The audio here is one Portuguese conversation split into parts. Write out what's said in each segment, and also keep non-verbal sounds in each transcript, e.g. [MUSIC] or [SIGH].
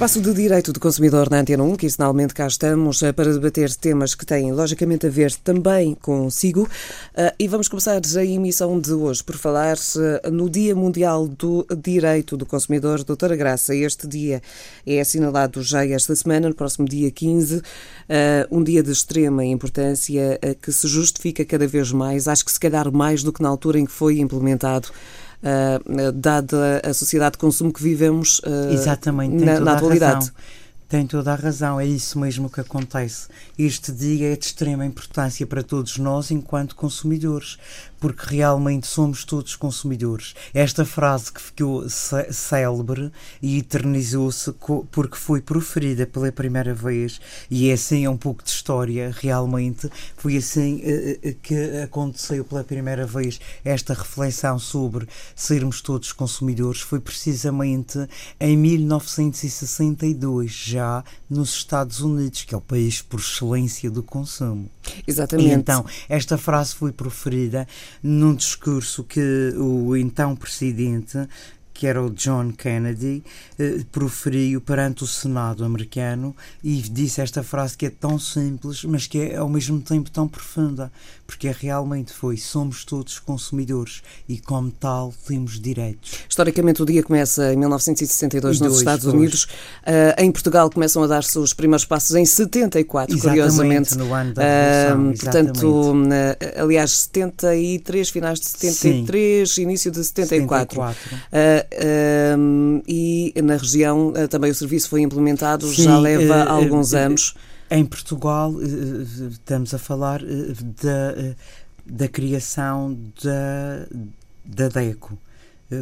Espaço de Direito do Consumidor na Antena 1, que finalmente cá estamos eh, para debater temas que têm logicamente a ver também consigo. Eh, e vamos começar a emissão de hoje por falar eh, no Dia Mundial do Direito do Consumidor. Doutora Graça, este dia é assinalado já esta semana, no próximo dia 15, um dia de extrema importância que se justifica cada vez mais, acho que se calhar mais do que na altura em que foi implementado uh, dada a sociedade de consumo que vivemos uh, Exatamente, na, na atualidade. Razão. Tem toda a razão, é isso mesmo que acontece. Este dia é de extrema importância para todos nós enquanto consumidores, porque realmente somos todos consumidores. Esta frase que ficou célebre e eternizou-se porque foi proferida pela primeira vez, e é assim é um pouco de história, realmente. Foi assim eh, eh, que aconteceu pela primeira vez esta reflexão sobre sermos todos consumidores. Foi precisamente em 1962, já nos Estados Unidos, que é o país por excelência do consumo. Exatamente. E então, esta frase foi proferida num discurso que o então presidente que era o John Kennedy, eh, proferiu perante o Senado americano e disse esta frase que é tão simples, mas que é ao mesmo tempo tão profunda, porque é realmente foi: somos todos consumidores e, como tal, temos direitos. Historicamente, o dia começa em 1962 nos dois, Estados dois. Unidos. Uh, em Portugal começam a dar-se os primeiros passos em 74, exatamente, curiosamente. No ano da uh, portanto, uh, aliás, 73, finais de 73, Sim. início de 74. 74 e na região eh, também o serviço foi implementado, Sim, já leva uh, alguns uh, anos. Em Portugal, estamos a falar da, da criação da, da DECO,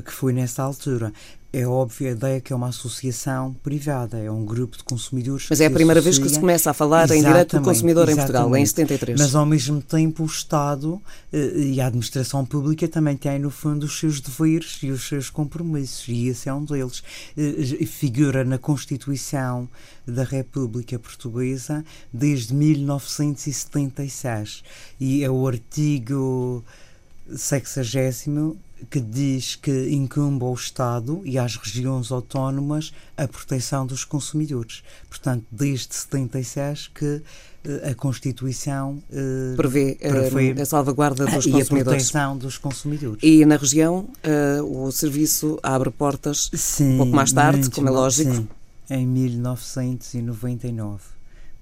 que foi nessa altura. É óbvio, a ideia que é uma associação privada, é um grupo de consumidores. Mas é a primeira vez que se começa a falar em direito do consumidor em Portugal, em 73. Mas ao mesmo tempo o Estado eh, e a administração pública também têm, no fundo, os seus deveres e os seus compromissos, e esse é um deles. Eh, figura na Constituição da República Portuguesa desde 1976 e é o artigo sexagésimo que diz que incumbe ao Estado e às regiões autónomas a proteção dos consumidores. Portanto, desde 76 que eh, a Constituição uh, prevê, prevê a salvaguarda dos e consumidores. E a proteção dos consumidores. E na região uh, o serviço abre portas sim, um pouco mais tarde, como é lógico. Sim, em 1999.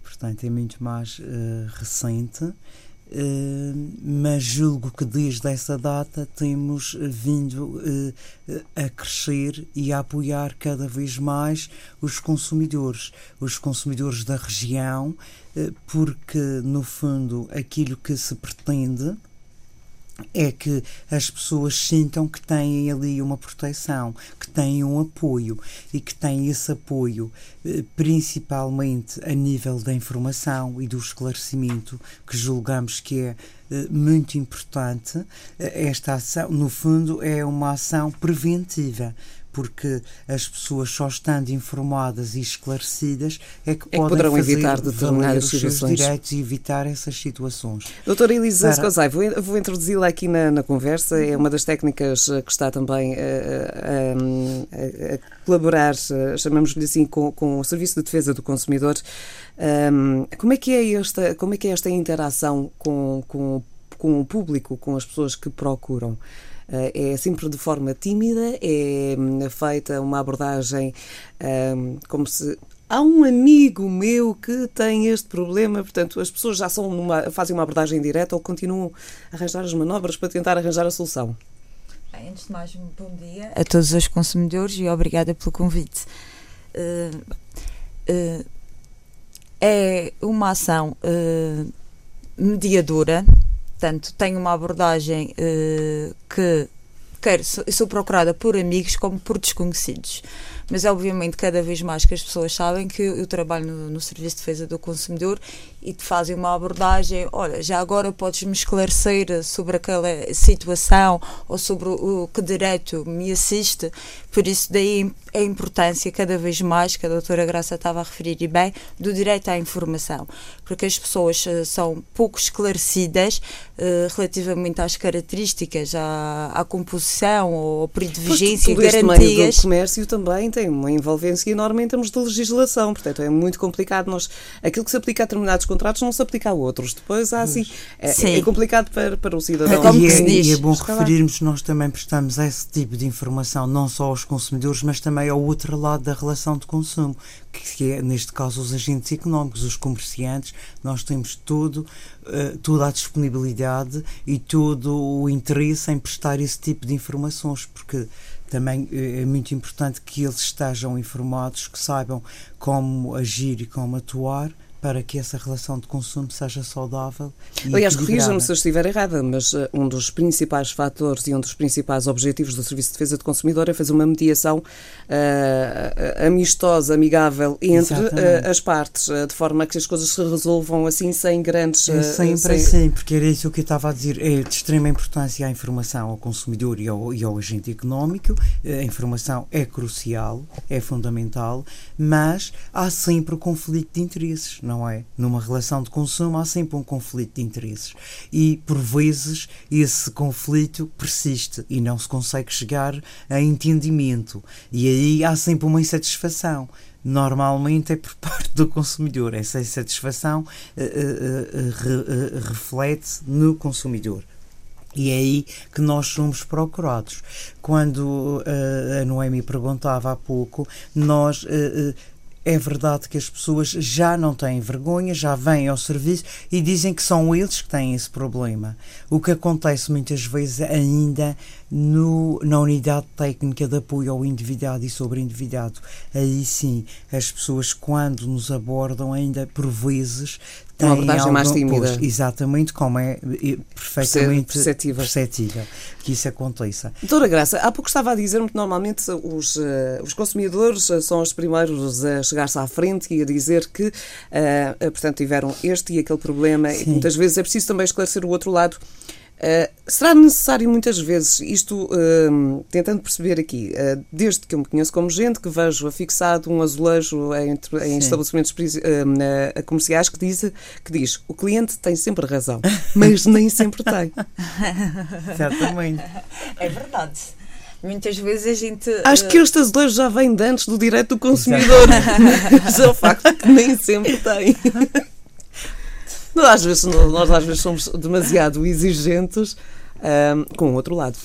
Portanto, é muito mais uh, recente. Uh, mas julgo que desde essa data temos vindo uh, a crescer e a apoiar cada vez mais os consumidores, os consumidores da região, uh, porque no fundo aquilo que se pretende é que as pessoas sintam que têm ali uma proteção, que têm um apoio e que têm esse apoio eh, principalmente a nível da informação e do esclarecimento, que julgamos que é eh, muito importante. Eh, esta ação, no fundo, é uma ação preventiva porque as pessoas só estando informadas e esclarecidas é que, é que poderão evitar determinadas situações. direitos e evitar essas situações. Doutora Elisa Para... Vou, vou introduzi-la aqui na, na, conversa, é uma das técnicas eh, que está também a, a, a colaborar, eh, chamamos-lhe assim, com, com, o Serviço de Defesa do Consumidor. Um, como, é que é esta, como é que é esta interação com, com, com o público, com as pessoas que procuram? Eh, é sempre de forma tímida, é hum, feita uma abordagem um, como se há um amigo meu que tem este problema, portanto, as pessoas já são numa, fazem uma abordagem direta ou continuam a arranjar as manobras para tentar arranjar a solução? Antes de mais, um bom dia a todos os consumidores e obrigada pelo convite. Uh, uh, é uma ação uh, mediadora Portanto, tenho uma abordagem uh, que sou, sou procurada por amigos como por desconhecidos. Mas obviamente cada vez mais que as pessoas sabem que eu trabalho no, no Serviço de Defesa do Consumidor e te fazem uma abordagem, olha, já agora podes-me esclarecer sobre aquela situação ou sobre o, o que direito me assiste, por isso daí a importância cada vez mais, que a doutora Graça estava a referir e bem, do direito à informação, porque as pessoas uh, são pouco esclarecidas uh, relativamente às características, à, à composição ou ao período de vigência, pois, garantias. Do comércio também tem uma envolvência enorme em termos de legislação, portanto é muito complicado. Nós, aquilo que se aplica a determinados contratos não se aplica a outros. Depois há assim, é, é, complicado para, para o cidadão. É, e, é, e é bom referirmos, nós também prestamos esse tipo de informação não só aos consumidores, mas também ao outro lado da relação de consumo, que é, neste caso, os agentes económicos, os comerciantes. Nós temos todo, uh, toda a disponibilidade e todo o interesse em prestar esse tipo de informações, porque também eh, é muito importante que eles estejam informados, que saibam como agir e como atuar para que essa relação de consumo seja saudável. Aliás, corrija-me se eu estiver errada, mas uh, um dos principais fatores e um dos principais objetivos do Serviço de Defesa do Consumidor é fazer uma mediação uh, amistosa, amigável entre uh, as partes, de forma que as coisas se resolvam assim sem grandes. Sempre sem... assim, porque era isso que eu estava a dizer. É de extrema importância a informação ao consumidor e ao, e ao agente económico. A informação é crucial, é fundamental, mas há sempre o conflito de interesses, não é? Numa relação de consumo há sempre um conflito de interesses e, por vezes, esse conflito persiste e não se consegue chegar a entendimento. E aí há sempre uma insatisfação normalmente é por [LAUGHS] parte do consumidor. Essa insatisfação uh, uh, uh, reflete no consumidor. E é aí que nós somos procurados. Quando a Noemi perguntava há pouco, nós é verdade que as pessoas já não têm vergonha, já vêm ao serviço e dizem que são eles que têm esse problema. O que acontece muitas vezes ainda no, na unidade técnica de apoio ao endividado e sobre endividado. Aí sim, as pessoas, quando nos abordam, ainda por vezes uma abordagem mais tímida. Pois, exatamente, como é perfeitamente perceptível. perceptível que isso aconteça. Doutora Graça, há pouco estava a dizer-me que normalmente os, uh, os consumidores eh, são os primeiros a chegar-se à frente e a dizer que, uh, portanto, tiveram este e aquele problema Sim. e muitas vezes é preciso também esclarecer o outro lado Uh, será necessário muitas vezes, isto uh, tentando perceber aqui, uh, desde que eu me conheço como gente, que vejo afixado um azulejo em, em estabelecimentos comerciais que diz, que diz o cliente tem sempre razão, mas nem sempre tem. [LAUGHS] Certamente. É verdade. Muitas vezes a gente. Acho que este azulejo já vem de antes do direito do consumidor. mas é o facto que nem sempre tem. [LAUGHS] Nós às vezes, nós às vezes somos demasiado exigentes um, com o outro lado,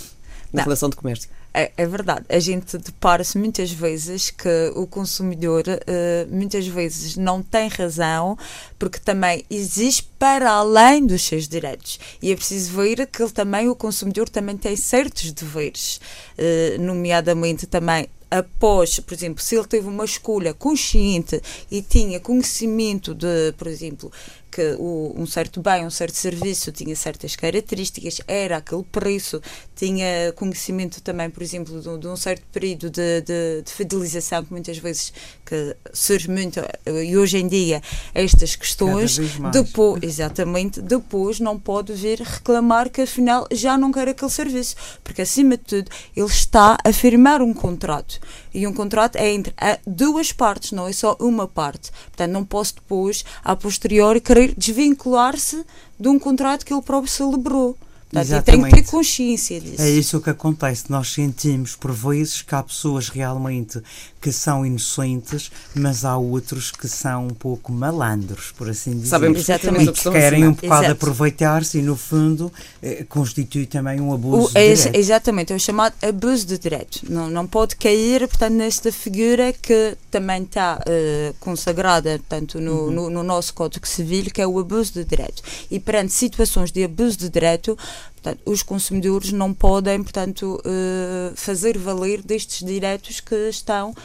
na Não. relação de comércio. É, é, verdade. A gente depara-se muitas vezes que o consumidor uh, muitas vezes não tem razão porque também existe para além dos seus direitos. E é preciso ver que ele também, o consumidor também tem certos deveres, uh, nomeadamente também após, por exemplo, se ele teve uma escolha consciente e tinha conhecimento de, por exemplo, que o, um certo bem, um certo serviço tinha certas características, era aquele preço, tinha conhecimento também, por exemplo, de, de um certo período de, de, de, fidelização que muitas vezes que surge muito e hoje em dia estas questões depois, exatamente, depois não pode vir reclamar que afinal já não quer aquele serviço, porque acima de tudo ele está a firmar um contrato e um contrato é entre duas partes, não é só uma parte. Portanto, não posso depois, a posteriori, querer desvincular-se de um contrato que ele próprio celebrou. Portanto, tem que ter consciência disso. É isso que acontece. Nós sentimos, por vezes, que há pessoas realmente que são inocentes, mas há outros que são um pouco malandros, por assim dizer. Sabem exatamente e que querem um bocado aproveitar-se e, no fundo, eh, constitui também um abuso o, de é, direito. Exatamente, é o chamado abuso de direito. Não, não pode cair, portanto, nesta figura que também está eh, consagrada, tanto no, uhum. no, no nosso Código Civil, que é o abuso de direito. E perante situações de abuso de direito, Portanto, os consumidores não podem, portanto, uh, fazer valer destes direitos que estão uh,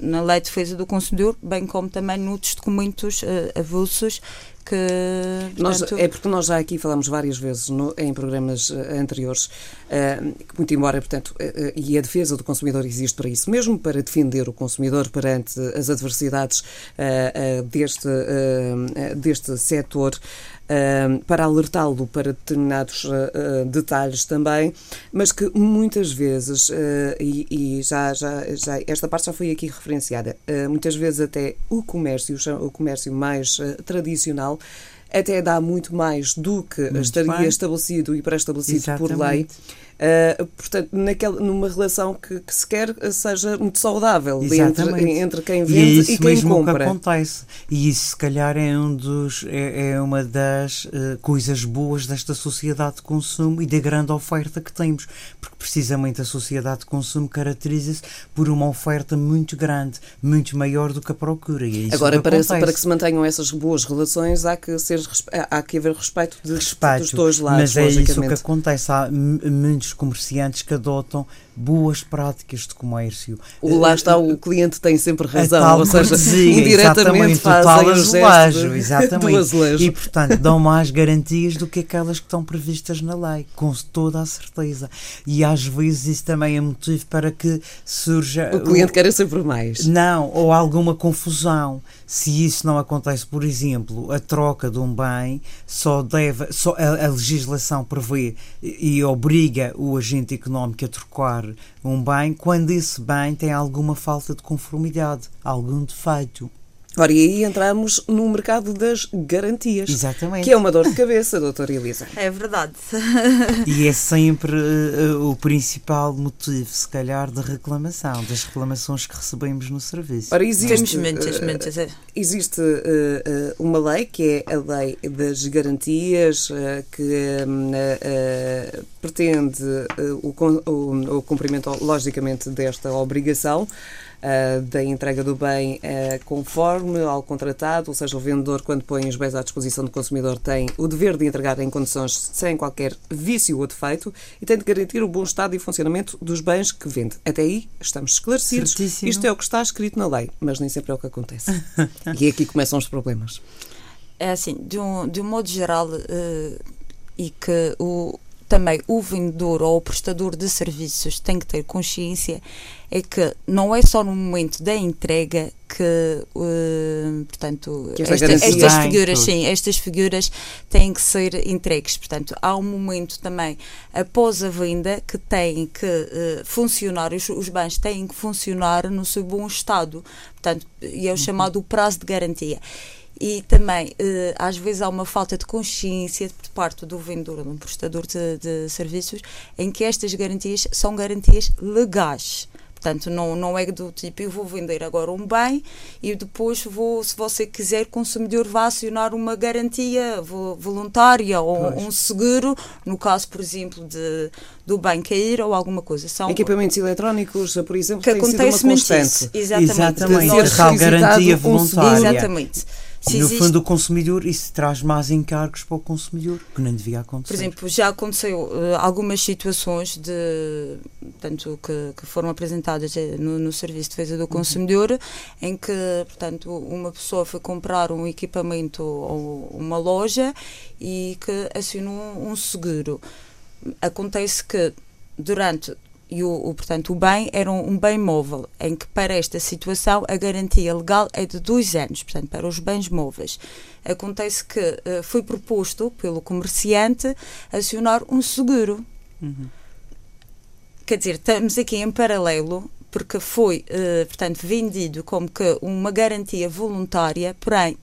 na Lei de Defesa do Consumidor, bem como também noutros documentos uh, avulsos que, nós, é porque nós já aqui falamos várias vezes no, em programas anteriores, uh, muito embora, portanto, uh, e a defesa do consumidor existe para isso, mesmo para defender o consumidor perante as adversidades uh, deste, deste setor, para alertá-lo para determinados uh, detalhes também, mas que muitas vezes, uh, e, e, já, já, já esta parte já foi aqui referenciada, muitas vezes até o comércio, o comércio mais tradicional, até dá muito mais do que muito estaria bem. estabelecido e pré-estabelecido por lei Uh, portanto, naquela, numa relação que, que se quer seja muito saudável entre, entre quem vende e, é isso e quem mesmo compra. que acontece. E isso, se calhar, é, um dos, é, é uma das uh, coisas boas desta sociedade de consumo e da grande oferta que temos. Porque, precisamente, a sociedade de consumo caracteriza-se por uma oferta muito grande, muito maior do que a procura. E é Agora, que para, para que se mantenham essas boas relações, há que, ser, há que haver respeito, de, respeito dos dois lados. Mas é isso que acontece. Há muitos comerciantes que adotam boas práticas de comércio. O, lá está, o cliente tem sempre razão, ou seja, indiretamente fazem o azulejo, exatamente. azulejo. E, portanto, dão mais garantias do que aquelas que estão previstas na lei, com toda a certeza. E às vezes isso também é motivo para que surja... O cliente o, quer sempre mais. Não, ou alguma confusão. Se isso não acontece, por exemplo, a troca de um bem só deve... Só a, a legislação prevê e, e obriga o agente económico a trocar um bem quando esse bem tem alguma falta de conformidade, algum defeito. Ora, e aí entramos no mercado das garantias. Exatamente. Que é uma dor de cabeça, doutora Elisa. É verdade. e é sempre uh, o principal motivo, se calhar, de reclamação, das reclamações que recebemos no serviço. Ora, existe, muitas, uh, muitas. É. Existe uh, uma lei, que é a Lei das Garantias, que pretende o, o, o cumprimento, logicamente, desta obrigação uh, da entrega do bem uh, conforme ao contratado, ou seja, o vendedor, quando põe os bens à disposição do consumidor, tem o dever de entregar em condições sem qualquer vício ou defeito e tem de garantir o bom estado e funcionamento dos bens que vende. Até aí estamos esclarecidos. Certíssimo. Isto é o que está escrito na lei, mas nem sempre é o que acontece. [LAUGHS] e aqui começam os problemas. É assim, de um, de um modo geral, uh, e que o, também o vendedor ou o prestador de serviços tem que ter consciência é que não é só no momento da entrega que, uh, portanto, que esta, estas figuras, sim, estas figuras têm que ser entregues. Portanto, há um momento também após a venda que tem que uh, funcionar, os, os, bens têm que funcionar no seu bom estado. Portanto, e é o uhum. chamado prazo de garantia e também eh, às vezes há uma falta de consciência por parte do vendedor, do prestador de, de serviços, em que estas garantias são garantias legais. Portanto, não, não é do tipo, eu vou vender agora um bem e depois vou, se você quiser, o consumidor vai acionar uma garantia voluntária ou pois. um seguro, no caso, por exemplo, de, do bem cair ou alguma coisa. São Equipamentos eletrónicos, por exemplo, que acontece uma constante. Isso. Exatamente. Exatamente. Tal garantia voluntária. Um Exatamente. Se no existe... fundo, o consumidor, isso traz mais encargos para o consumidor, que não devia acontecer. Por exemplo, já aconteceu uh, algumas situações de, tanto que, que foram apresentadas eh, no, no, Serviço de Defesa do uhum. Consumidor, uhum. em que, portanto, uma pessoa foi comprar um equipamento ou uma loja e que assinou um seguro. Acontece que durante e o, o, portanto, o bem era um, um, bem móvel, em que para esta situação a garantia legal é de dois anos, portanto, para os bens móveis. Acontece que uh, foi proposto pelo comerciante acionar um seguro. Uhum. Quer dizer, estamos aqui em paralelo, porque foi, uh, portanto, vendido como que uma garantia voluntária, porém,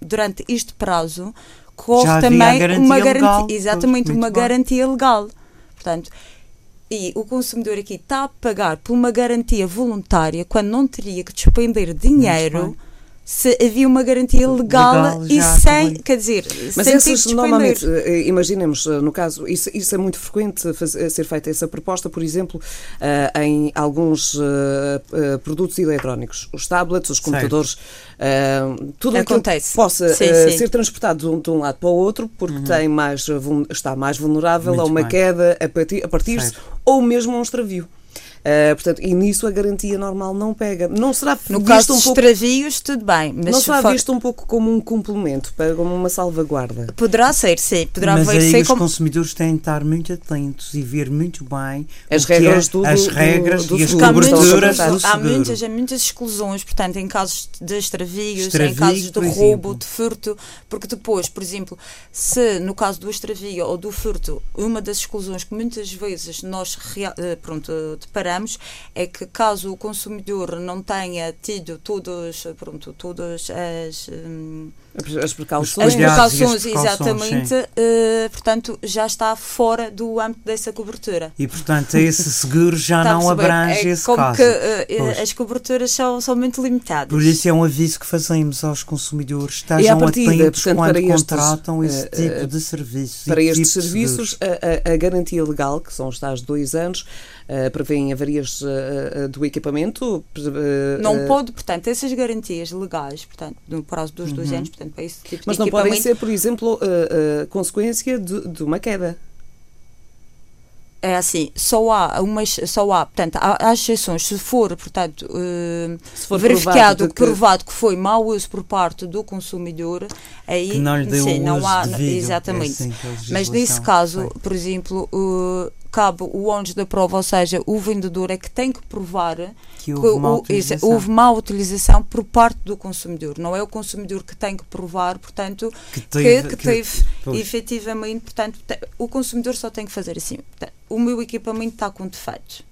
durante este prazo, corre também uma garantia, exatamente, uma bom. garantia legal. Portanto, e o consumidor aqui está a pagar por uma garantia voluntária quando não teria que despender dinheiro se havia uma garantia legal, legal e sem, também. quer dizer, mas sem essas normalmente, eh, imaginemos, eh, no caso, isso, isso é muito frequente fazer, ser feita essa proposta, por exemplo, uh, em alguns uh, uh, produtos eletrónicos, os tablets, os computadores, tudo Acontece. que possa sim, sim. ser transportado de um, de um, lado para o outro, porque uhum. tem mais, está mais vulnerável muito a uma bem. queda a partir-se partir ou mesmo a um extravio. Uh, portanto, e nisso a garantia normal não pega. Não será no visto caso um pouco, extravios, tudo bem. Mas não será for... visto um pouco como um complemento, como uma salvaguarda? Poderá ser, sim. Poderá mas aí ser os como... consumidores têm de estar muito atentos e ver muito bem as regras, é, do, as regras do, do, e as coberturas do Há muitas, há muitas exclusões, portanto, em casos de extravios, extravio, em casos de roubo, de furto, porque depois, por exemplo, se no caso do extravio ou do furto, uma das exclusões que muitas vezes nós eh, pronto, deparamos é que caso o consumidor não tenha tido todos, pronto, todas as... Hum, as precauções, as precauções, exatamente, uh, portanto, já está fora do âmbito dessa cobertura. E, portanto, esse seguro já não abrange é esse como caso. que uh, as coberturas são, são muito limitadas. Por isso é um aviso que fazemos aos consumidores, estejam partida, atentos portanto, quando estes, contratam esse uh, tipo de serviços. Para estes tipo serviços, a, a, a, garantia legal, que são os tais dois anos, uh, prevêem avarias uh, do equipamento? não pode, portanto, essas garantias legais, portanto, no prazo dos dois uhum. anos, portanto, para esse tipo Mas não podem ser, por exemplo, consequência de, de uma queda é assim, só há umas, só há, portanto, há, há exceções, se for, portanto, uh, se for verificado, provado que... provado que foi mau uso por parte do consumidor, aí que não, lhe deu sim, não há, devido, exatamente. É assim Mas nesse caso, sei. por exemplo, uh, cabe o ónus da prova, ou seja, o vendedor é que tem que provar que houve, má utilização. houve má utilização por parte do consumidor. Não é o consumidor que tem que provar, portanto, que teve, que, que teve que, efetivamente, portanto, o consumidor só tem que fazer assim. O meu equipamento está com defeitos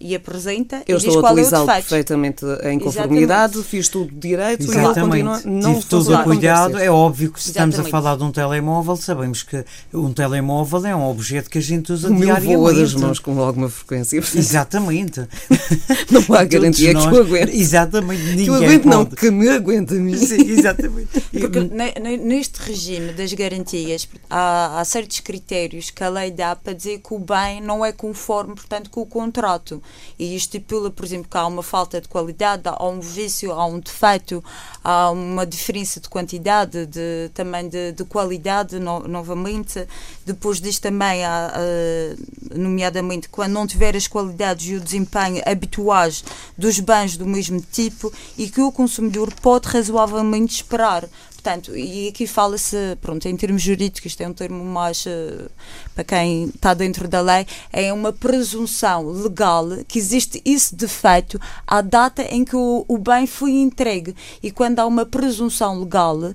e apresenta eu e estou a utilizá-lo perfeitamente em conformidade, Exatamente. fiz tudo direito Exatamente. e ele continua não Tive tudo a cuidado. É óbvio que se estamos a falar de um telemóvel, sabemos que um telemóvel é um objeto que a gente usa o diariamente. voa das mãos com alguma frequência. Exatamente. [LAUGHS] não há garantia que eu aguente. Exatamente. Ninguém que eu aguento, pode. não, que me aguenta a mim. Sim, exatamente. [LAUGHS] Porque neste regime das garantias há, há certos critérios que a lei dá para dizer que o bem não é conforme, portanto, com o contrato e estipula, por exemplo, que há uma falta de qualidade, há um vício, há um defeito, há uma diferença de quantidade, de, também de, de qualidade, no, novamente. Depois disto também há, uh, nomeadamente, quando não tiver as qualidades e o desempenho habituais dos bens do mesmo tipo e que o consumidor pode razoavelmente esperar Portanto, e aqui fala-se, pronto, em termos jurídicos, isto é um termo mais uh, para quem está dentro da lei, é uma presunção legal que existe esse defeito à data em que o, o bem foi entregue. E quando há uma presunção legal, uh,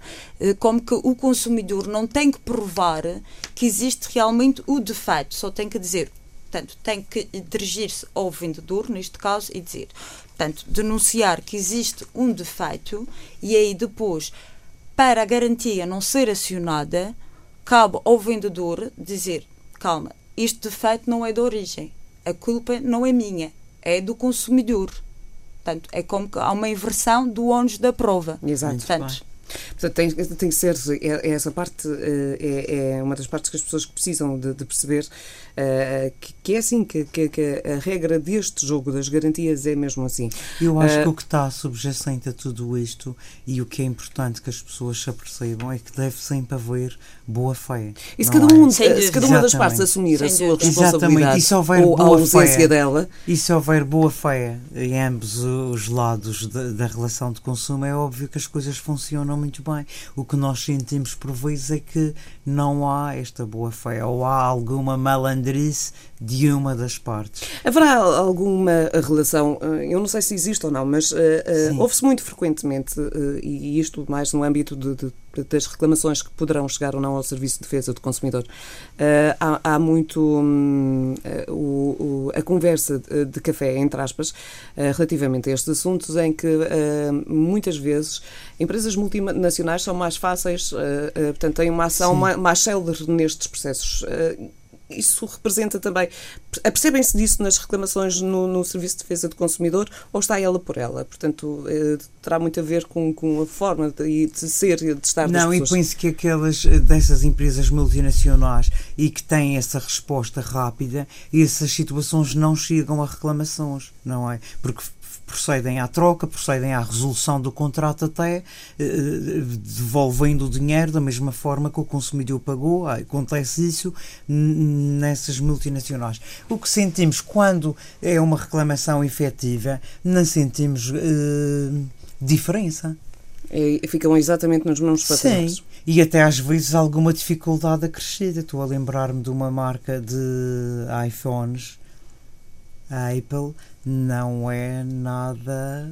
como que o consumidor não tem que provar que existe realmente o defeito, só tem que dizer Portanto, tem que dirigir-se ao vendedor, neste caso, e dizer, portanto, denunciar que existe um defeito e aí depois para a garantia não ser acionada, cabe ao vendedor dizer: calma, este defeito não é de origem, a culpa não é minha, é do consumidor. Portanto, é como que há uma inversão do ônus da prova. Exato. Portanto, Portanto, tem, tem que ser, é, é essa parte eh, é, é, uma das partes que as pessoas precisam de, de perceber uh, que, que, é assim, que, que, que, a regra deste jogo das garantias é mesmo assim. Eu acho uh, que o que está subjacente a tudo isto e o que é importante que as pessoas se apercebam é que deve sempre haver boa fé. E se cada, um, é? se cada uma das partes assumir Sem a sua responsabilidade e se houver ou boa a ausência fé, dela. E se houver boa fé em ambos os lados da, da relação de consumo, é óbvio que as coisas funcionam muito bem. O que nós sentimos por vezes é que não há esta boa fé ou há alguma malandrice de uma das partes. Haverá alguma relação, eh, eu não sei se existe ou não, mas uh, uh, ouve-se muito frequentemente, uh, e isto mais no âmbito de, de, das reclamações que poderão chegar ou não ao Serviço de Defesa do Consumidor, há, há, muito um, o, o, a conversa de, de, café, entre aspas, relativamente a estes assuntos, em que muitas vezes empresas multinacionais são mais fáceis, portanto, têm uma ação mais, mais célere nestes processos isso representa também. Apercebem-se disso nas reclamações no, no, Serviço de Defesa do Consumidor ou está ela por ela? Portanto, eh, terá muito a ver com, com a forma de, de ser e de estar Não, e penso que aquelas eh, dessas empresas multinacionais e que têm essa resposta rápida, essas situações não chegam a reclamações, não é? Porque procedem à troca, procedem à resolução do contrato até, eh, devolvendo o dinheiro da mesma forma que o consumidor pagou. Ah, acontece isso nessas multinacionais. O que sentimos quando é uma reclamação efetiva, não sentimos uh, diferença. E ficam exatamente nos mesmos patamares. Sim, e até às vezes alguma dificuldade acrescida. Estou a lembrar-me de uma marca de iPhones, a Apple, não é nada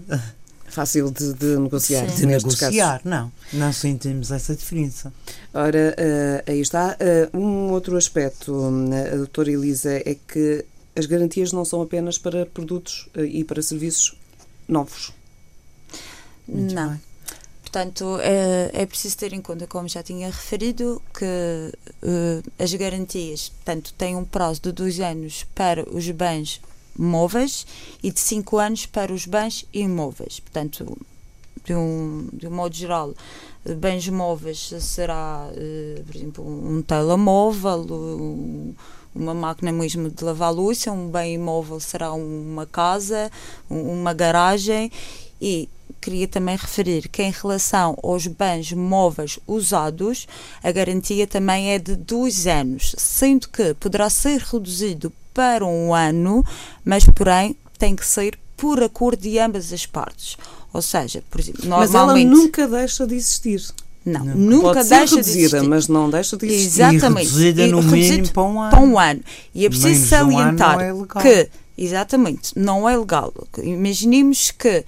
fácil de, de negociar. Sim. De negociar, casos. não. Não sentimos essa diferença. Ora, uh, aí está. Uh, um outro aspecto, uh, doutora Elisa, é que as garantias não são apenas para produtos uh, e para serviços novos. Muito não. Bem. Portanto, é, é, preciso ter em conta, como já tinha referido, que uh, as garantias portanto, têm um prazo de dois anos para os bens móveis e de cinco anos para os bens imóveis. Portanto, de um, de um modo geral, bens móveis será, uh, por exemplo, um telemóvel, um, uma máquina mesmo de lavar louça, um bem imóvel será uma casa, uma garagem e queria também referir que em relação aos bens móveis usados, a garantia também é de dois anos, sendo que poderá ser reduzido para um ano, mas porém tem que ser por acordo de ambas as partes. Ou seja, por exemplo, normalmente... Mas ela nunca deixa de existir. Não, nunca, nunca deixa reduzida, de existir. mas não deixa de existir. Exatamente. E reduzida no mínimo para um ano. Para um ano. E é preciso salientar um é que, exatamente, não é legal. Imaginemos que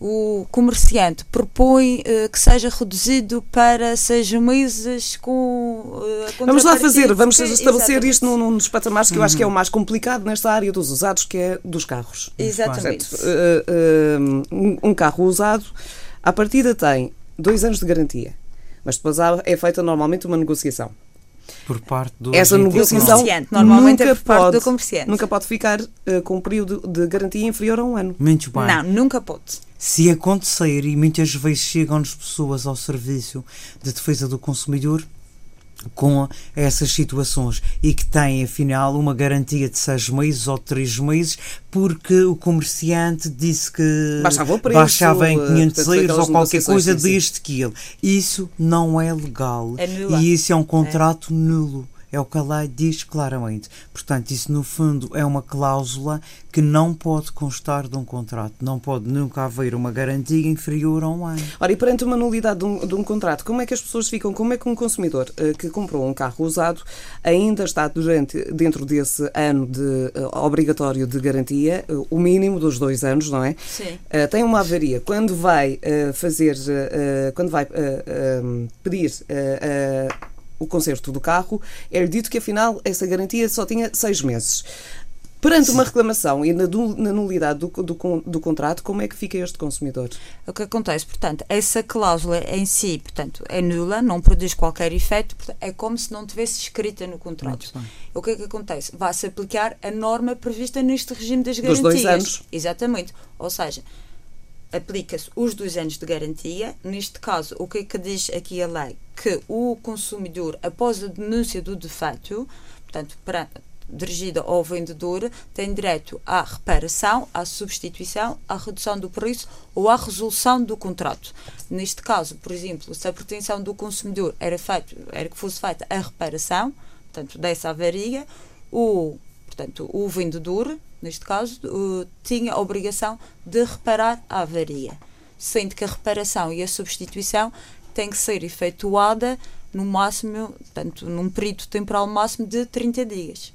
o comerciante propõe uh, que seja reduzido para seis meses com uh, Vamos lá fazer, vamos que, estabelecer exatamente. isto num, num dos patamares que eu acho que é o mais complicado nesta área dos usados, que é dos carros. Exatamente. Portanto, uh, um, carro usado, à partida tem dois anos de garantia, mas depois há, é feita normalmente uma negociação. Por parte do Essa negociação normalmente é nunca é por parte pode, do comerciante. Nunca pode ficar com um período de garantia inferior a um ano. Muito bem. Não, nunca pode. Se acontecer, e muitas vezes chegam-nos pessoas ao serviço de defesa do consumidor com essas situações e que têm afinal uma garantia de seis meses ou três meses porque o comerciante disse que baixava, o preço, baixava em 500 euros ou qualquer coisa deste que ele. Isso não é legal é e isso é um contrato é. nulo. É o que a lei diz claramente. Portanto, isso no fundo é uma cláusula que não pode constar de um contrato. Não pode nunca haver uma garantia inferior a um ano. Ora, e perante uma nulidade de um, de um contrato, como é que as pessoas ficam? Como é que um consumidor uh, que comprou um carro usado ainda está durante, dentro desse ano de, uh, obrigatório de garantia, uh, o mínimo dos dois anos, não é? Sim. tem uma avaria. Quando vai fazer, quando vai pedir o conserto do carro, é-lhe dito que afinal essa garantia só tinha seis meses. Perante uma reclamação e na, na nulidade do, do, do, contrato, como é que fica este consumidor? O que acontece, portanto, essa cláusula em si, portanto, é nula, não produz qualquer efeito, é como se não tivesse escrita no contrato. O que é que acontece? Vai-se aplicar a norma prevista neste regime das garantias. Dos dois anos. Exatamente. Ou seja, aplica-se os dois anos de garantia. Neste caso, o que é que diz aqui a lei? Que o consumidor, após a denúncia do defeito, portanto, para, dirigida ao vendedor, tem direito à reparação, à substituição, à redução do preço ou à resolução do contrato. Neste caso, por exemplo, se a pretensão do consumidor era, feito, era que fosse feita a reparação, portanto, dessa avaria, o, portanto, o vendedor neste caso, uh, tinha a obrigação de reparar a avaria, sendo que a reparação e a substituição têm que ser efetuada no máximo, portanto, num período temporal máximo de 30 dias.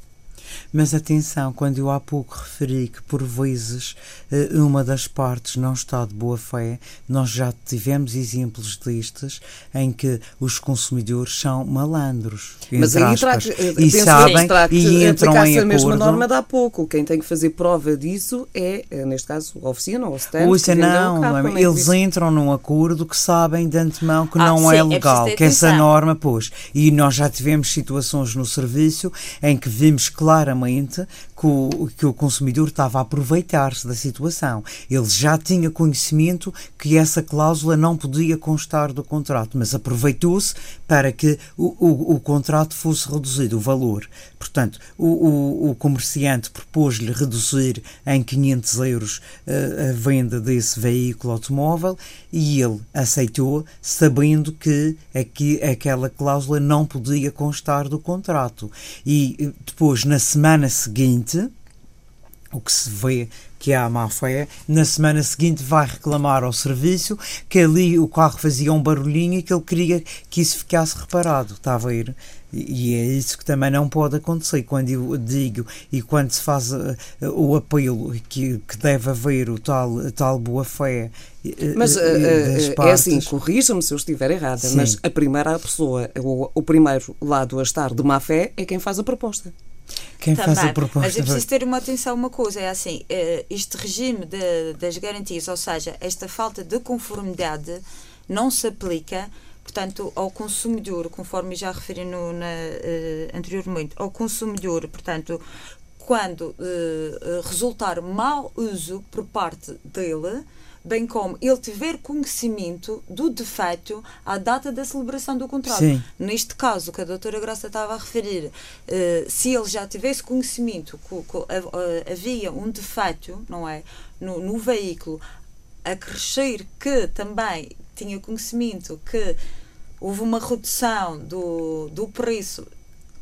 Mas atenção, quando eu há pouco referi que por vezes eh, uma das partes não está de boa fé, nós já tivemos exemplos destes em que os consumidores são malandros. Mas aí aspas, e sabem e entram em a mesma norma de há pouco. Quem tem que fazer prova disso é, eh, neste caso, a oficina ou o stand. Ouça, não, não é, eles entram num acordo que sabem de antemão que ah, não sim, é legal, é que essa norma pôs. E nós já tivemos situações no serviço em que vimos claramente claramente que o, que o consumidor estava a aproveitar-se da situação. Ele já tinha conhecimento que essa cláusula não podia constar do contrato, mas aproveitou-se para que o, o, o, contrato fosse reduzido, o valor. Portanto, o, comerciante propôs-lhe reduzir em 500 euros a, eh, a venda desse veículo automóvel e ele aceitou, sabendo que aqui, aquela cláusula não podia constar do contrato. E eh, depois, na semana seguinte, o que se vê que há má fé, na semana seguinte vai reclamar ao serviço que ali o carro fazia um barulhinho e que ele queria que isso ficasse reparado, está a ver? E é isso que também não pode acontecer quando eu digo e quando se faz uh, o apelo que, que deve haver o tal, tal boa fé. Uh, mas uh, é assim, corrija-me se eu estiver errada, Sim. mas a primeira pessoa, o, o primeiro lado a estar de má fé é quem faz a proposta. Quem Também, faz a proposta. Mas é preciso ter uma atenção a uma coisa, é assim, eh, este regime de, das garantias, ou seja, esta falta de conformidade não se aplica portanto, ao consumidor, conforme já referi no, na, uh, anteriormente, ao consumidor, portanto, quando uh, resultar mau uso por parte dele, bem como ele tiver conhecimento do defeito à data da celebração do contrato. Sim. Neste caso, que a doutora Graça estava a referir, uh, se ele já tivesse conhecimento que, que uh, havia um defeito, não é, no, no veículo, a crescer que também tinha conhecimento que houve uma redução do, do preço,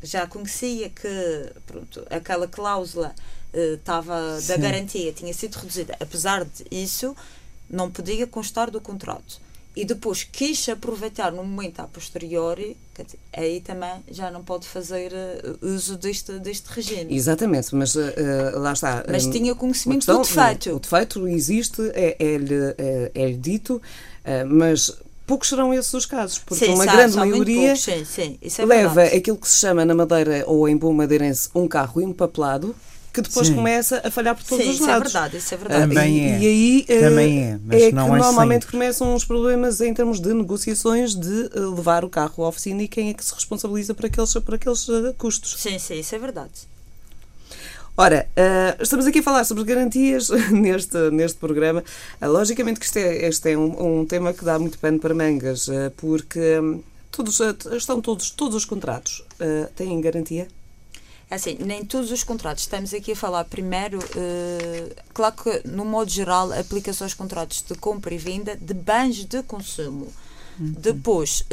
já conhecia que pronto, aquela cláusula estava uh, da garantia tinha sido reduzida. Apesar disso, não podia constar do contrato. E depois quis aproveitar no momento a posteriori, dizer, aí também já não pode fazer uh, uso deste, deste regime. Exatamente, mas uh, lá está. Mas um, tinha conhecimento questão, do defeito. O defeito existe, é-lhe é, é, é dito, mas poucos serão esses os casos, porque sim, uma sabe, grande maioria sim, sim, é leva verdade. aquilo que se chama na Madeira ou em bom madeirense um carro empapelado que depois Sim. começa a falhar por todos sim, os isso lados. é verdade, isso é verdade. Também e, é. e aí Também é, mas é não que é normalmente sempre. começam os problemas em termos de negociações de uh, levar o carro à oficina e quem é que se responsabiliza por aqueles, por aqueles uh, custos. Sim, sim, isso é verdade. Ora, uh, estamos aqui a falar sobre garantias [LAUGHS] neste, neste programa. Uh, logicamente que este é, este é um, um, tema que dá muito pano para mangas, uh, porque um, todos, estão todos, todos os contratos têm garantia? Assim, nem todos os contratos. Estamos aqui a falar primeiro, claro que no modo geral aplica-se aos contratos de compra e venda de bens de consumo. Uhum. Depois,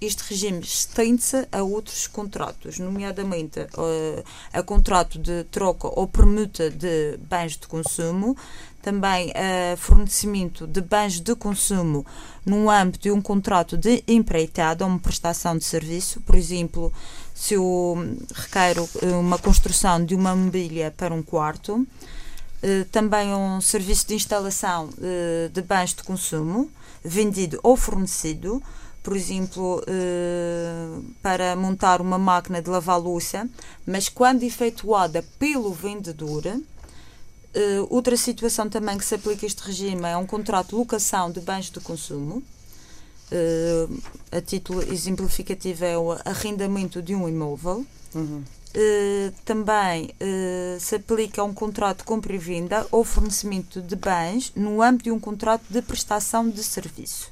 este regime estende-se a outros contratos, nomeadamente uh, a contrato de troca ou permuta de bens de consumo, também a fornecimento de bens de consumo no âmbito de um contrato de empreitada ou uma prestação de serviço, por exemplo, se eu requeiro uma construção de uma mobília para um quarto, uh, também um serviço de instalação uh, de bens de consumo vendido ou fornecido, por exemplo, para montar uma máquina de lavar louça, mas quando efetuada pelo vendedor. Outra situação também que se aplica a este regime é um contrato de locação de bens de consumo. Uh, a título exemplificativo é o arrendamento de um imóvel. Uhum. também se aplica a um contrato de compra e venda ou fornecimento de bens no âmbito de um contrato de prestação de serviço.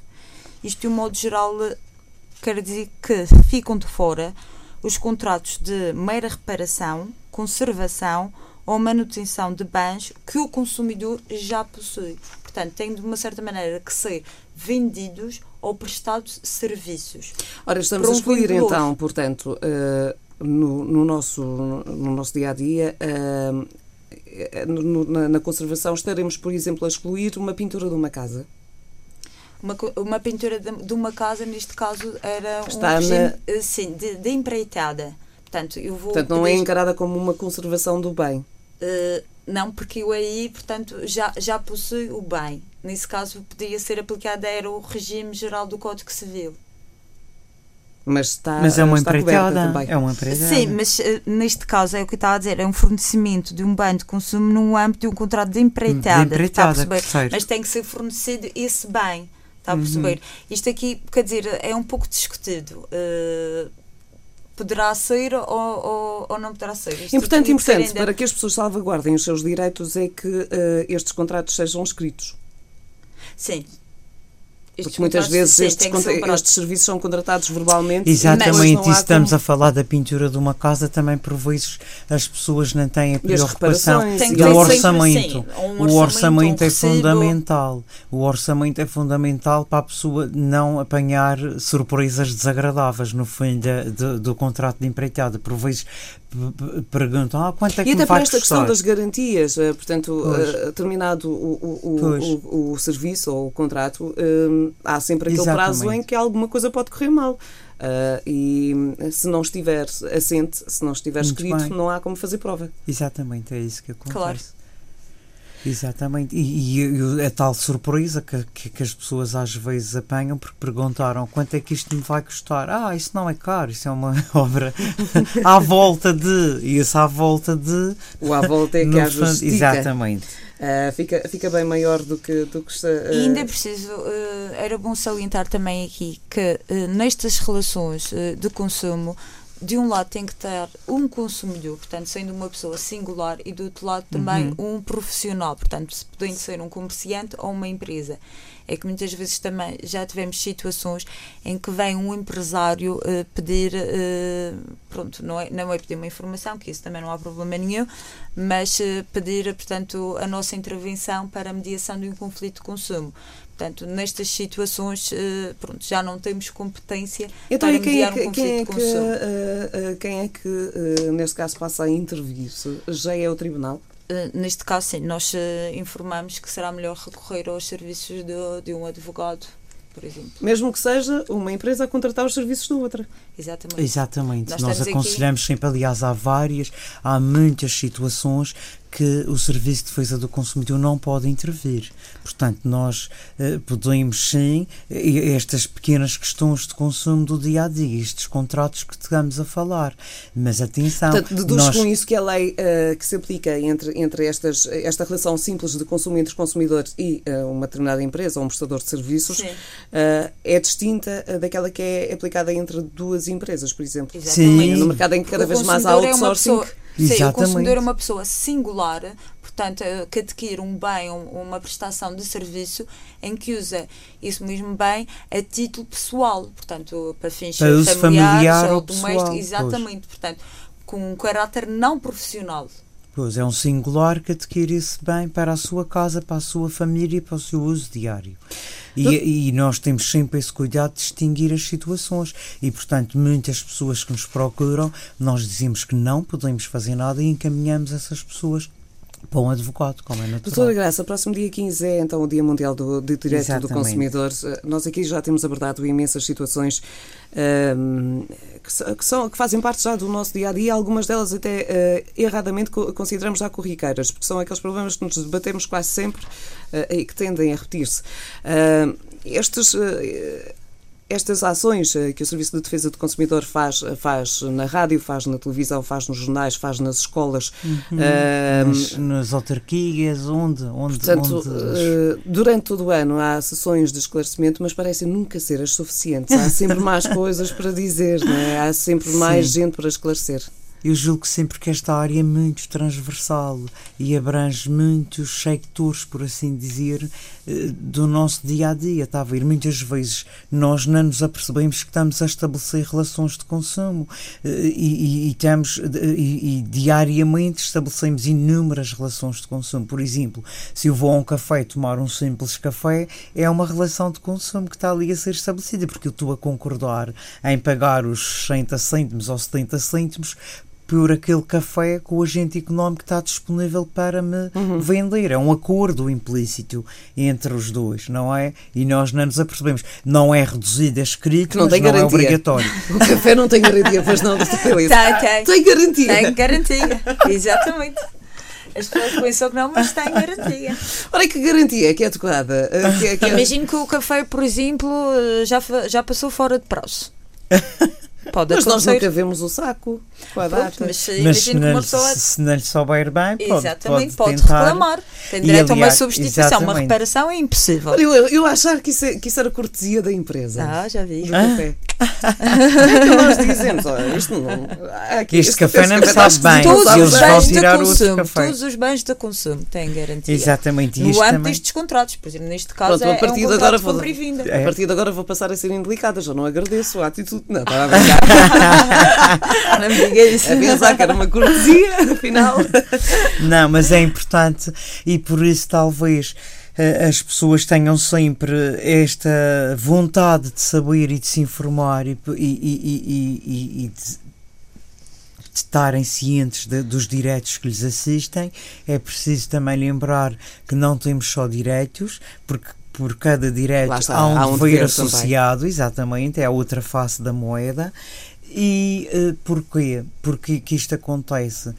Isto, de um modo geral, quer dizer que ficam de fora os contratos de mera reparação, conservação ou manutenção de bens que o consumidor já possui. Portanto, têm de uma certa maneira que ser vendidos ou prestados serviços. Ora, estamos um a excluir então, portanto, uh, no, no, nosso, no nosso dia a dia. Uh, no, na, na conservação estaremos, por exemplo, a excluir uma pintura de uma casa? Uma, uma pintura de, de, uma casa, neste caso, era Está um regime na... sim, de, de, empreitada. Portanto, eu vou portanto não pedir... é encarada como uma conservação do bem? Uh, não, porque eu aí, portanto, já, já possui o bem. Nesse caso, podia ser aplicado era o regime geral do Código Civil. Mas, está, mas é uma está empreitada também. É uma empreitada. Sim, mas uh, neste caso é o que eu estava a dizer, é um fornecimento de um bem de consumo no âmbito de um contrato de empreitada. De empreitada, mas tem que ser fornecido esse bem. Está a perceber? Uhum. Isto aqui, quer dizer, é um pouco discutido. Uh, poderá ser ou, ou, ou, não poderá ser. Isto importante, importante, ainda... para que as pessoas salvaguardem os seus direitos é que uh, estes contratos sejam escritos. Sim. Porque muitas vezes estes, estes, serviços são contratados verbalmente. Exatamente, e estamos como... a falar da pintura de uma casa, também por vezes as pessoas não têm a preocupação do orçamento. Um o orçamento um é fundamental. O orçamento é fundamental para a pessoa não apanhar surpresas desagradáveis no fim de, de, do contrato de empreitada. Por vezes perguntam ah, quanto é que E até para esta custar? questão das garantias, portanto, uh, terminado o, o, o, o, serviço ou o contrato, uh, há sempre aquele Exatamente. prazo em que alguma coisa pode correr mal. Uh, e se não estiver assente, se não estiver Muito escrito, bem. não há como fazer prova. Exatamente, é isso que acontece. Claro. Exatamente. E, e, a tal surpresa que, que, que, as pessoas às vezes apanham porque perguntaram quanto é que isto me vai custar. Ah, isso não é caro, isso é uma [LAUGHS] obra à volta de. E isso à volta de. O à volta é que a justiça. Exatamente. Uh, fica, fica bem maior do que, do que está. Uh... E ainda é preciso, uh, era bom salientar também aqui que nestas relações de consumo de um lado tem que estar um consumidor, portanto, sendo uma pessoa singular, e do outro lado também uhum. um profissional, portanto, podendo ser um comerciante ou uma empresa. É que muitas vezes também já tivemos situações em que vem um empresário uh, pedir, uh, pronto, não é, não é pedir uma informação, que isso também não há problema nenhum, mas uh, pedir, portanto, a nossa intervenção para a mediação de um conflito de consumo. Portanto, nestas situações, uh, pronto, já não temos competência então, para mediar é que, um conflito quem é que, de consumo. Uh, uh, quem é que, neste caso, passa a intervir? -se? Já é o Tribunal? neste caso, sim. Nós informamos que será melhor recorrer aos serviços de, de um advogado por exemplo. Mesmo que seja uma empresa a contratar os serviços de outra. Exatamente. Exatamente. Nós, Nós aconselhamos aqui... sempre, aliás, há várias, há muitas situações que o Serviço de Defesa do Consumidor não pode intervir. Portanto, nós eh, podemos sim, estas pequenas questões de consumo do dia a dia, estes contratos que estamos a falar. Mas atenção. Portanto, deduz nós... com isso que a lei uh, que se aplica entre, entre estas, esta relação simples de consumo entre os consumidores e uh, uma determinada empresa ou um prestador de serviços uh, é distinta daquela que é aplicada entre duas empresas, por exemplo. Exatamente. Sim. No mercado em que cada o vez mais há outsourcing. É Sim, o consumidor é uma pessoa singular, portanto, eh, que adquire um bem, uma prestação de serviço em que usa isso mesmo bem a título pessoal, portanto, para fins para familiares familiar ou domésticos, exatamente, pois. portanto, com um caráter não profissional. Pois, é um singular que adquire esse bem para a sua casa, para a sua família e para o seu uso diário. E, e, nós temos sempre esse cuidado de distinguir as situações. E, portanto, muitas pessoas que nos procuram, nós dizemos que não podemos fazer nada e encaminhamos essas pessoas para um advogado, como é natural. Doutora Graça, o próximo dia 15 é então o Dia Mundial do, do Direito Exatamente. do Consumidor. Nós aqui já temos abordado imensas situações um, que, que, são, que fazem parte já do nosso dia a dia, algumas delas até uh, erradamente consideramos já corriqueiras, porque são aqueles problemas que nos debatemos quase sempre uh, e que tendem a repetir-se. Uh, estes estas ações eh, que o Serviço de Defesa do Consumidor faz, eh, faz na rádio, faz na televisão, faz nos jornais, faz nas escolas. Uhum. Uh, nas, nas, autarquias, onde? onde, portanto, onde... Durante todo o ano há sessões de esclarecimento, mas parecem nunca ser as suficientes. Há sempre [LAUGHS] mais coisas para dizer, é? há sempre mais Sim. gente para esclarecer. Eu julgo sempre que esta área é muito transversal e abrange muitos sectores, por assim dizer, eh, do nosso dia a dia. Está a ver? Muitas vezes nós não nos apercebemos que estamos a estabelecer relações de consumo eh, e, e, e, e, e diariamente estabelecemos inúmeras relações de consumo. Por exemplo, se eu vou a um café tomar um simples café, é uma relação de consumo que está ali a ser estabelecida, porque eu estou a concordar em pagar os 60 cêntimos ou 70 cêntimos por aquele café que o agente económico está disponível para me uhum. vender. É um acordo implícito entre os dois, não é? E nós não nos apercebemos. Não é reduzido a escrito, não, tem não é garantia. é obrigatório. [LAUGHS] O café não tem garantia, pois não, tem, tem. tem garantia. Tem garantia, exatamente. As pessoas pensam que não, mas tem garantia. Ora, que garantia que é tocada? Que é, que é... Imagino que o café, por exemplo, já, já passou fora de prazo. [LAUGHS] Pode mas acontecer. nós nunca vemos o saco com a data. Mas, mas se, não, pessoa... se, não lhe souber bem, pode, exatamente, pode, pode reclamar. Tem direito a uma substituição, exatamente. uma reparação é impossível. Eu, eu achar que isso, é, que isso era cortesia da empresa. Ah, já vi. Do ah. café. é que nós dizemos, olha, isto não. Aqui, este, este café não me sabe bem. Todos os bens de consumo, todos os bens de consumo têm garantia. Exatamente. No âmbito destes contratos, por exemplo, neste caso Pronto, é, a partir é um de agora vou, A partir de agora vou passar a ser indelicada, já não agradeço a atitude. Não, estava a brincar. [LAUGHS] não me diga isso. A pensar que era uma cortesia, afinal. Não, mas é importante e por isso talvez eh, as pessoas tenham sempre esta vontade de saber e de se informar e, e, e, e de, de estarem cientes de, dos direitos que lhes assistem. É preciso também lembrar que não temos só direitos, porque por cada direito está, há um, há um dever, dever associado, também. exatamente, é a outra face da moeda. E uh, porquê? Porque que isto acontece?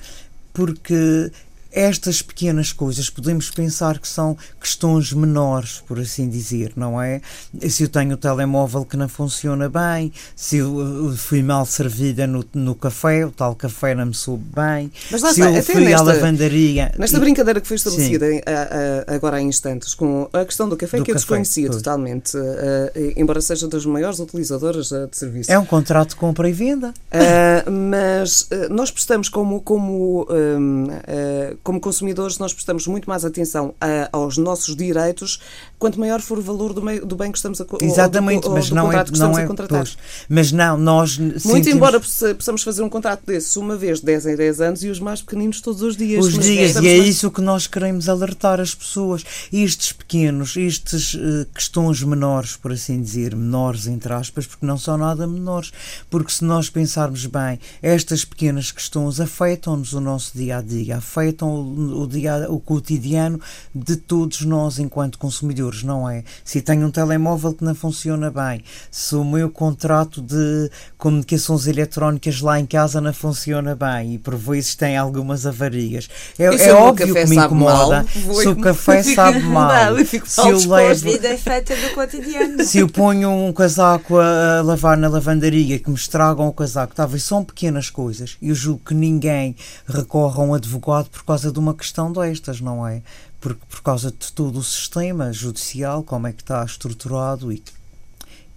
Porque estas pequenas coisas podemos pensar que são questões menores, por assim dizer, não é? Se eu tenho o telemóvel que não funciona bem, se eu fui mal servida no, no café, o tal café não me soube bem, Mas lá se está, eu fui nesta- à lavandaria. Nesta brincadeira que foi estabelecida a- a- agora há instantes, com a questão do café, Do que eu desconhecia pois. totalmente, eh, eh, embora seja das maiores utilizadoras eh, de serviço. É um contrato de compra e venda. Uh, mas uh, nós prestamos como, como, um, uh, como consumidores, nós prestamos muito mais atenção a- aos nossos direitos quanto maior for o valor do, meio, do bem que estamos a co- ou do- Exatamente, ou mas do não é, não estamos é a contratar. pois, mas não, nós Muito sentimos- embora possa- possamos fazer um contrato desses uma vez de 10 em 10 anos e os mais pequeninos todos os dias. os dias, e é mais- isso que nós queremos alertar as pessoas. Estes pequenos, estes eh, questões menores, por assim dizer, menores entre aspas, porque não são nada menores, porque se nós pensarmos bem, estas pequenas questões afetam-nos o nosso dia a dia, afetam o, o dia, o cotidiano de todos nós enquanto consumidores, não é? Se tenho um telemóvel que não funciona bem, se o meu contrato de comunicações eletrónicas lá em casa não funciona bem e por vezes tem algumas avarias, é, é óbvio que me incomoda. [LAUGHS] mal, se o café fico sabe mal, fico se eu levo vida é feita do cotidiano. [LAUGHS] se eu ponho um casaco a, a lavar na lavandaria que me estragam o casaco, talvez são pequenas coisas. Eu julgo que ninguém recorre a um advogado por causa de uma questão destas, não é? Por, por causa de todo o sistema judicial, como é que está estruturado e,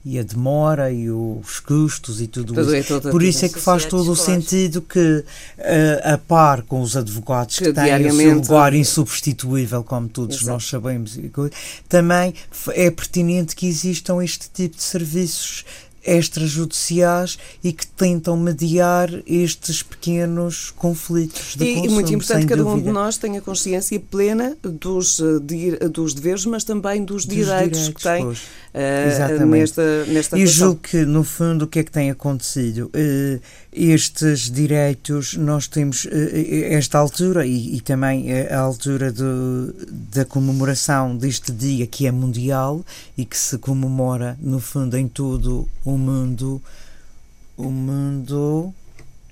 e a demora e os custos e tudo Tudo isso. é Por isso é que faz todo o sentido que, eh, a par com os advogados que, Que têm o seu lugar insubstituível, como todos Exato. nós sabemos, também é pertinente que existam este tipo de serviços extrajudiciais e que tentam mediar estes pequenos conflitos de E, e consumo, muito importante que cada um de dúvida. nós tenha consciência plena dos, eh, di- dos deveres, mas também dos, Dos direitos, que tem pois. Exatamente. nesta, nesta E julgo que, no fundo, o que é que tem acontecido? Eh, estes direitos, nós temos eh, esta altura e, e também a altura do- da comemoração deste dia que é mundial e que se comemora, no fundo, em todo o mundo, o mundo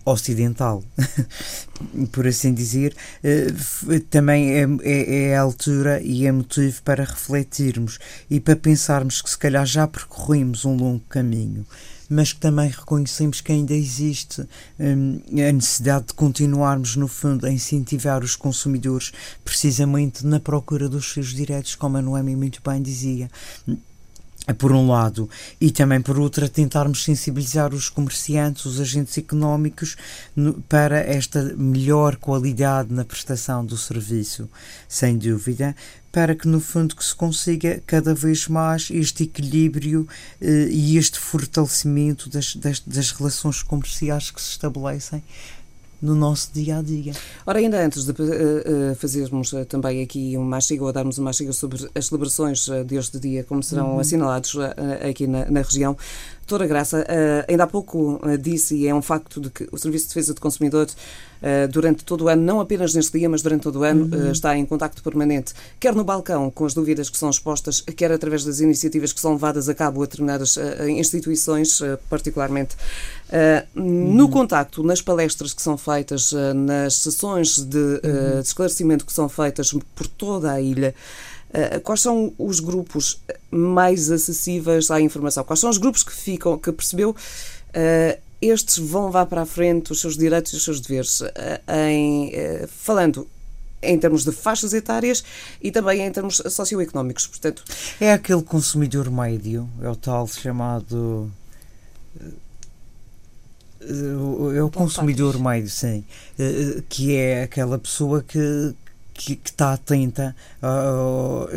ocidental, [LAUGHS] por assim dizer, eh, também é, é, é a altura e é motivo para refletirmos e para pensarmos que se calhar já percorrimos um longo caminho, mas que também reconhecemos que ainda existe hum, a necessidade de continuarmos, no fundo, a incentivar os consumidores precisamente na procura dos seus direitos, como a Noemi muito bem dizia por um lado, e também por outro, a tentarmos sensibilizar os comerciantes, os agentes económicos para esta melhor qualidade na prestação do serviço, sem dúvida, para que no fundo que se consiga cada vez mais este equilíbrio eh, e este fortalecimento das, das, das relações comerciais que se estabelecem no nosso dia a dia. Ora, ainda antes de eh, fazermos eh, também aqui um mastigo ou darmos um mastigo sobre as celebrações eh, deste dia, como serão Uhum. assinalados aqui na, na região, Doutora Graça, eh, ainda há pouco eh, disse, e é um facto, de que o Serviço de Defesa do Consumidor, eh, durante todo o ano, não apenas neste dia, mas durante todo o ano, Uhum. está em contacto permanente, quer no balcão, com as dúvidas que são expostas, quer através das iniciativas que são levadas a cabo a determinadas instituições, particularmente. Eh, No contacto, nas palestras que são feitas, nas sessões de, eh, de esclarecimento que são feitas por toda a ilha, quais são os grupos mais acessíveis à informação? Quais são os grupos que ficam, que percebeu eh, estes vão levar para a frente os seus direitos e os seus deveres, eh, em, eh, falando em termos de faixas etárias e também em termos socioeconómicos. Portanto, É aquele consumidor médio, é o tal chamado. eh, É o consumidor médio, sim. eh, Que é aquela pessoa que, que, que está atenta. ao-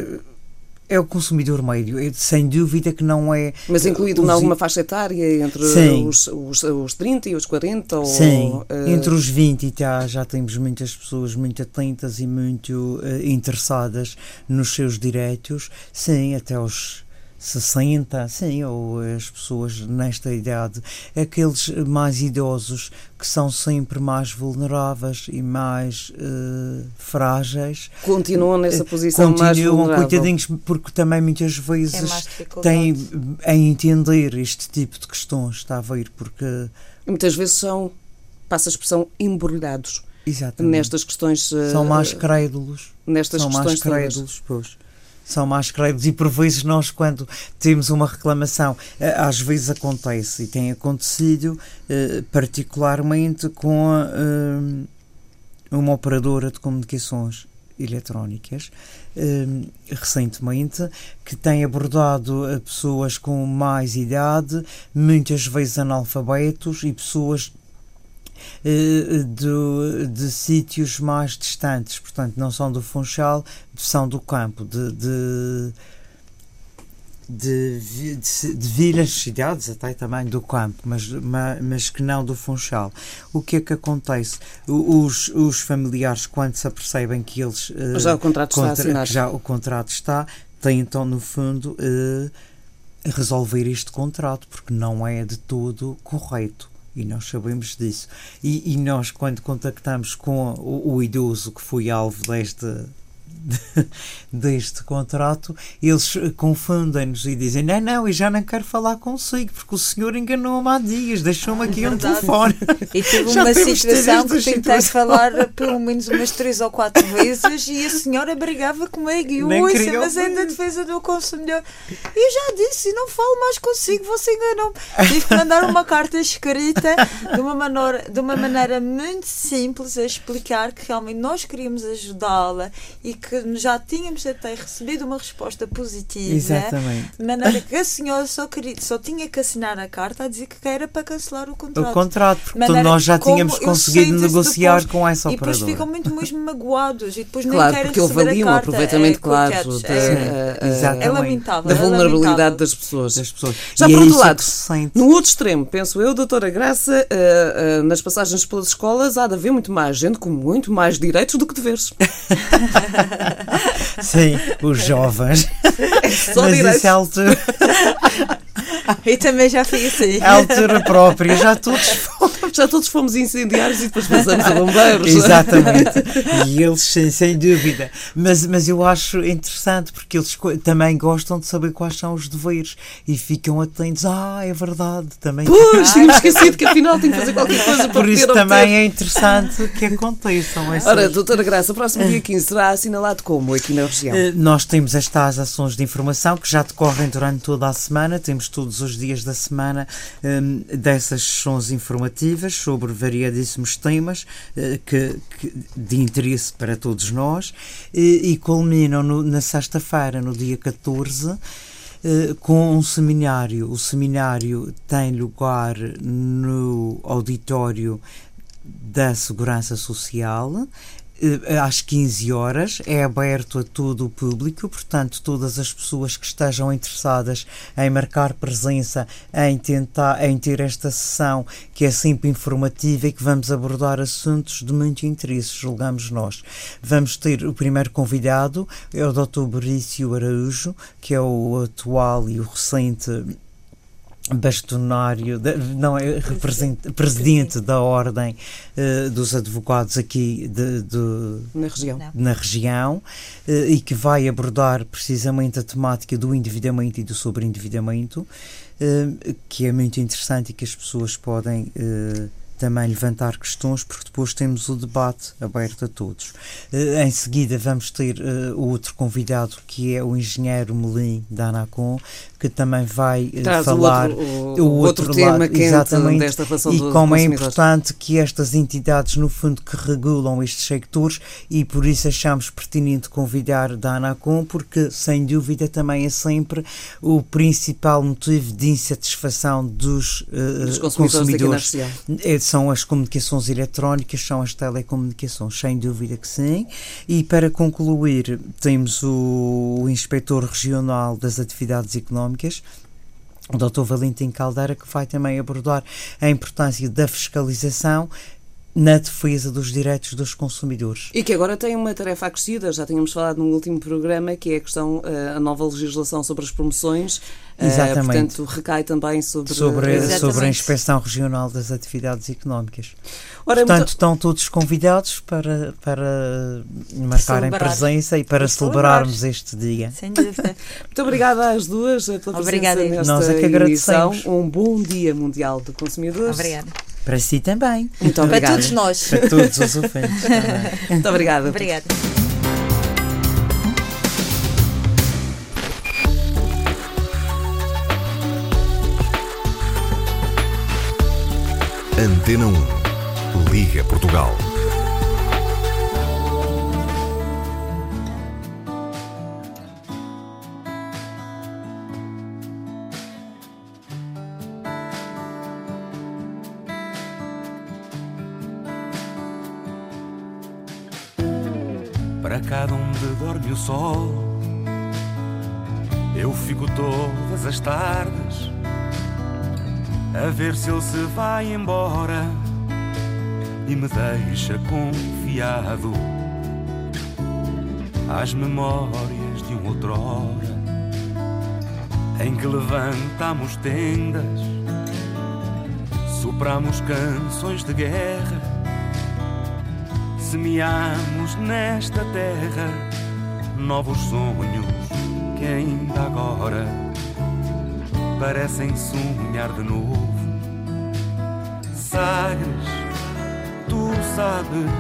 é o consumidor médio. Sem dúvida que não é. mas incluído em alguma faixa etária entre Sim. os, os, os 30 e os 40? Ou, Sim, eh, entre os 20 e tá, já temos muitas pessoas muito atentas e muito eh, interessadas nos seus direitos. Sim, até os 60, sim, ou as pessoas nesta idade. Aqueles mais idosos que são sempre mais vulneráveis e mais eh, frágeis. continuam nessa posição mais Continuam, vulnerável. coitadinhos, porque também muitas É vezes mais dificuldade. têm a entender este tipo de questões, está a ver? Porque muitas vezes são, passa a expressão, embrulhados Exatamente. nestas questões. São mais crédulos. Nestas São mais questões todas. crédulos, pois. São mais crédulos e por vezes nós quando temos uma reclamação, eh, às vezes acontece e tem acontecido eh, particularmente com eh, uma operadora de comunicações eletrónicas recentemente que tem abordado pessoas com mais idade, muitas vezes analfabetos e pessoas de, de sítios mais distantes, portanto, não são do Funchal, são do campo, de, de, de, de, de vilas, cidades, até também do campo, mas, ma- mas que não do Funchal. O que é que acontece? Os, os familiares, quando se apercebem que eles. eh, Já o contrato está contra- assinado. que já o contrato está, tentam, no fundo, eh, resolver este contrato, porque não é de todo correto. E nós sabemos disso. E, e nós, quando contactamos com o, o idoso que foi alvo deste, deste contrato, eles confundem-nos e dizem: Não, não, eu já não quero falar consigo, porque o senhor enganou-me há dias, deixou-me aqui um Verdade. telefone. E tive [LAUGHS] Já uma situação que tentei falar [LAUGHS] pelo menos umas três ou quatro vezes e a senhora brigava comigo e ouça, mas é da defesa do consumidor. E eu já disse, não falo mais consigo, você enganou-me. Tive que mandar uma carta escrita de uma, maneira, de uma maneira muito simples a explicar que realmente nós queríamos ajudá-la e que já tínhamos até recebido uma resposta positiva. Exatamente. De maneira que a senhora só, queria, só tinha que assinar a carta a dizer que era para cancelar o contrato. O contrato, porque nós já tínhamos conseguido negociar depois, com essa E depois operadora. ficam muito mesmo magoados e depois nem Claro, querem porque houve receber ali a um carta. aproveitamento é, claro coitados, da, é, a- a- exatamente. é lamentável. da é vulnerabilidade lamentável. das pessoas. das pessoas. Já E por é outro lado, que se. No outro extremo, penso eu, doutora Graça, ah, ah, nas passagens pelas escolas há de haver muito mais gente com muito mais direitos do que deveres. [LAUGHS] Sim, os jovens. Só Mas direitos. isso é altura, [LAUGHS] [LAUGHS] E também já fui assim. é a altura própria, já todos Já todos fomos incendiários e depois passamos a bombeiros. Exatamente. E eles, sem, sem dúvida. Mas, mas eu acho interessante porque eles também gostam de saber quais são os deveres e ficam atentos. Ah, é verdade. Também. Pois, tínhamos esquecido que afinal tem que fazer qualquer coisa para Por isso também é interessante que aconteçam essas Ora, doutora Graça, o próximo dia 15 será assinalado como aqui na região? Eh, Nós temos estas ações de informação que já decorrem durante toda a semana, temos todos os dias da semana hum, dessas sessões informativas sobre variadíssimos temas eh, que, que- de interesse para todos nós e, e culminam no- na sexta-feira, no dia 14. eh, com um seminário. O seminário tem lugar no auditório da Segurança Social às 15 horas, é aberto a todo o público, portanto, todas as pessoas que estejam interessadas em marcar presença, em tentar, em ter esta sessão que é sempre informativa e que vamos abordar assuntos de muito interesse, julgamos nós. Vamos ter o primeiro convidado, é o Dr. Borício Araújo, que é o atual e o recente bastonário, da- não é represent- presidente da Ordem eh, dos Advogados aqui de, de- Na região. Na região eh, e que vai abordar precisamente a temática do endividamento e do sobreendividamento, eh, que é muito interessante e que as pessoas podem também levantar questões, porque depois temos o debate aberto a todos. Eh, em seguida vamos ter eh, outro convidado que é o engenheiro Melim da Anacom, que também vai eh, Traz falar o outro, o, o outro outro tema lado, exatamente. desta relação e do como é importante que estas entidades, no fundo, que regulam estes sectores e por isso achamos pertinente convidar da Anacom, porque sem dúvida também é sempre o principal motivo de insatisfação dos, dos consumidores, é, são as comunicações eletrónicas, são as telecomunicações, sem dúvida que sim. E para concluir, temos o, o Inspetor Regional das Atividades Económicas, o Dr. Valentim Caldeira, que vai também abordar a importância da fiscalização na defesa dos direitos dos consumidores. E que agora tem uma tarefa acrescida, já tínhamos falado no último programa, que é a questão, eh, a nova legislação sobre as promoções. eh, Exatamente. portanto, recai também sobre... Sobre, sobre a Inspeção Regional das Atividades Económicas. Ora, Portanto, muito- estão todos convidados para, para marcarem Celebrar. presença e para celebrarmos este dia. Sem dúvida. [LAUGHS] Muito obrigada às duas pela presença Obrigada, eu. nesta Nós é que emissão. agradecemos. Um bom Dia Mundial do Consumidor. Obrigada. Para si também. Muito obrigada. Para todos nós. Para todos os [LAUGHS] ouvintes. Muito obrigada. Obrigada. Antena 1. Liga Portugal. Dorme o sol, eu fico todas as tardes a ver se ele se vai embora e me deixa confiado às memórias de um outrora em que levantamos tendas, sopramos canções de guerra semeamos nesta terra novos sonhos que ainda agora parecem sonhar de novo. Sagres, tu sabes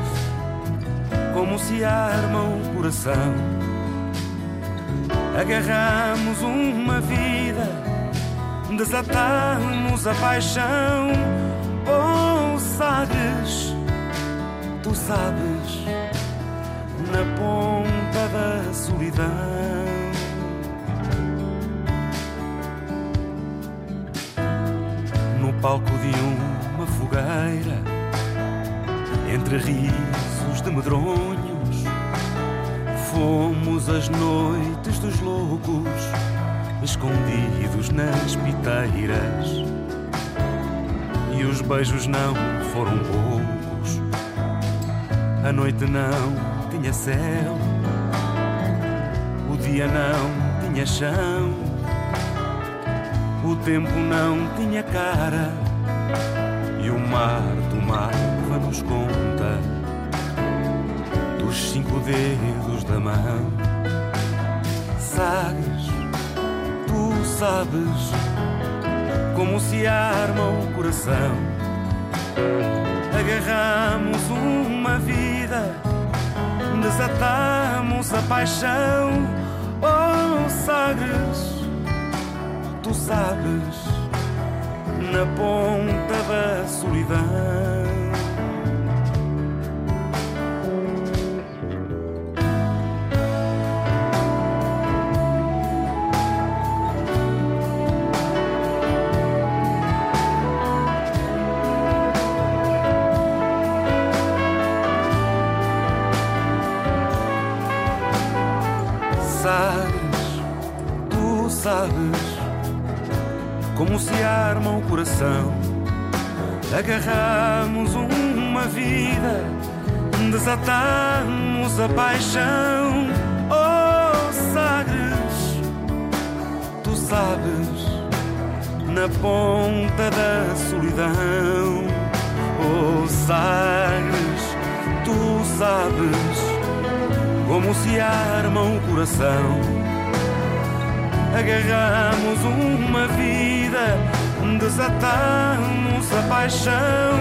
como se arma o coração. Agarramos uma vida, desatamos a paixão. Oh, Sagres tu sabes, na ponta da solidão. No palco de uma fogueira, entre risos de medronhos, fomos as noites dos loucos, escondidos nas piteiras. E os beijos não foram poucos a noite não tinha céu, dia não tinha chão, o tempo não tinha cara e o mar tomava-nos conta dos cinco dedos da mão. Sagres, tu sabes como se arma o coração agarramos uma vida, desatamos a paixão. Oh, Sagres, tu sabes, na ponta da solidão. Como se arma o coração. Agarramos uma vida, desatamos a paixão. Oh, Sagres, tu sabes, na ponta da solidão. Oh, Sagres, tu sabes, como se arma o coração agarramos uma vida, desatamos a paixão.